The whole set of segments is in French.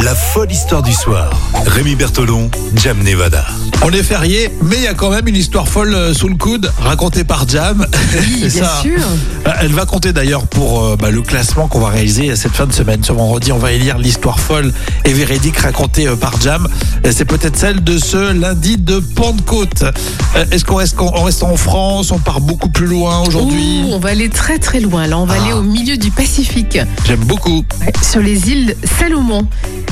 La folle histoire du soir. Rémi Bertolon, Jam Nevada. On est férié, mais il y a quand même une histoire folle euh, sous le coude, racontée par Jam. Oui, C'est bien ça. sûr. Euh, Elle va compter d'ailleurs pour euh, bah, le classement qu'on va réaliser cette fin de semaine. Ce vendredi, on va élire l'histoire folle et véridique racontée euh, par Jam. Et C'est peut-être celle de ce lundi de Pentecôte. Euh, Est-ce qu'on reste, on reste en France? On part beaucoup plus loin aujourd'hui? On va aller très très loin. Là, on va Ah. aller au milieu du Pacifique, J'aime beaucoup. ouais, sur les îles Salomon.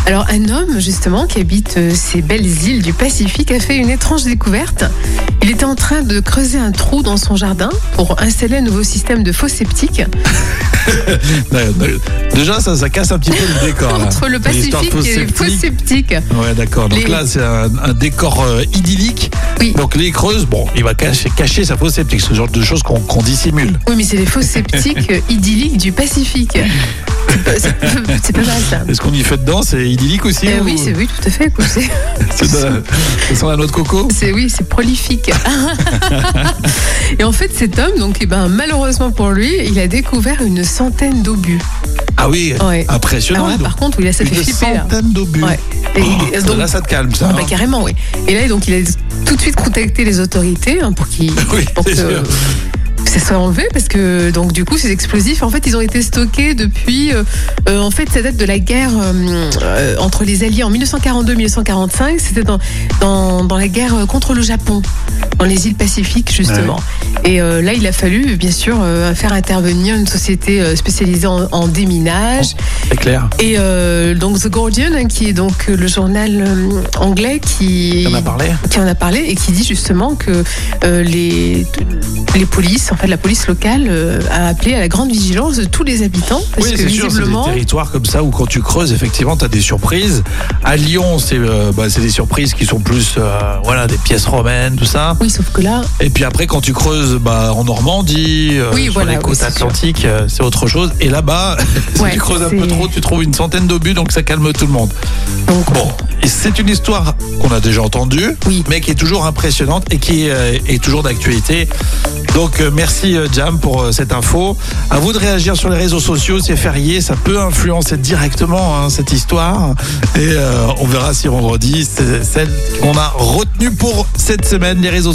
Alors, un homme, justement, qui habite euh, ces belles îles du Pacifique, a fait une étrange découverte. Il était en train de creuser un trou dans son jardin pour installer un nouveau système de faux septique Déjà, ça, ça casse un petit peu le décor. là. entre le L'histoire Pacifique et les faux septique. septiques. Ouais, d'accord. Donc Les- là, c'est un, un décor euh, idyllique. Oui. Donc les creuses, bon, il va cacher, cacher sa fausse septique, ce genre de choses qu'on dissimule. Oui, mais c'est les faux septiques euh, idylliques du Pacifique. C'est pas, mal ça. Est-ce qu'on y fait dedans? C'est idyllique aussi Euh, ou- oui, c'est oui, tout à fait. C'est- Ça sent la noix de coco? C'est oui, c'est prolifique. Et en fait, cet homme, donc, eh ben, malheureusement pour lui, il a découvert une centaine d'obus. Ah oui, Ouais. impressionnant. Donc. par contre, oui, là, ça fait Une flipper. Là. centaine d'obus. Ouais. Et, Oh, donc, là, ça te calme, ça. ah bah, hein. carrément, oui. Et là, donc, il a tout de suite contacté les autorités hein, pour qu'ils Oui, pour c'est que, sûr. que ça soit enlevé parce que donc du coup ces explosifs en fait ils ont été stockés depuis euh, euh, en fait ça date de la guerre euh, euh, entre les alliés en 1942-1945 c'était dans, dans dans la guerre contre le Japon dans les îles Pacifiques justement et euh, là il a fallu bien sûr euh, faire intervenir une société euh, spécialisée en, en déminage C'est clair. et euh, donc The Guardian hein, qui est donc le journal anglais qui Tu en as parlé qui en a parlé et qui dit justement que les, les polices, en fait la police locale a appelé à la grande vigilance de tous les habitants parce Oui, c'est sûr, c'est des territoires comme ça où quand tu creuses, effectivement, tu as des surprises. À Lyon, c'est bah, c'est des surprises qui sont plus voilà, des pièces romaines, tout ça. oui sauf que là Et puis après, quand tu creuses bah, en Normandie, euh, Oui, sur voilà, les côtes atlantiques, euh, c'est autre chose. Et là-bas, si Ouais, tu creuses un peu trop, tu trouves une centaine d'obus, donc ça calme tout le monde. donc Bon, c'est une histoire qu'on a déjà entendue, Oui. mais qui est toujours impressionnante et qui euh, est toujours d'actualité. Donc merci Jam pour cette info. À vous de réagir sur les réseaux sociaux, c'est férié, ça peut influencer directement hein, cette histoire. Et euh, on verra si vendredi, c'est celle qu'on a retenue pour cette semaine, les réseaux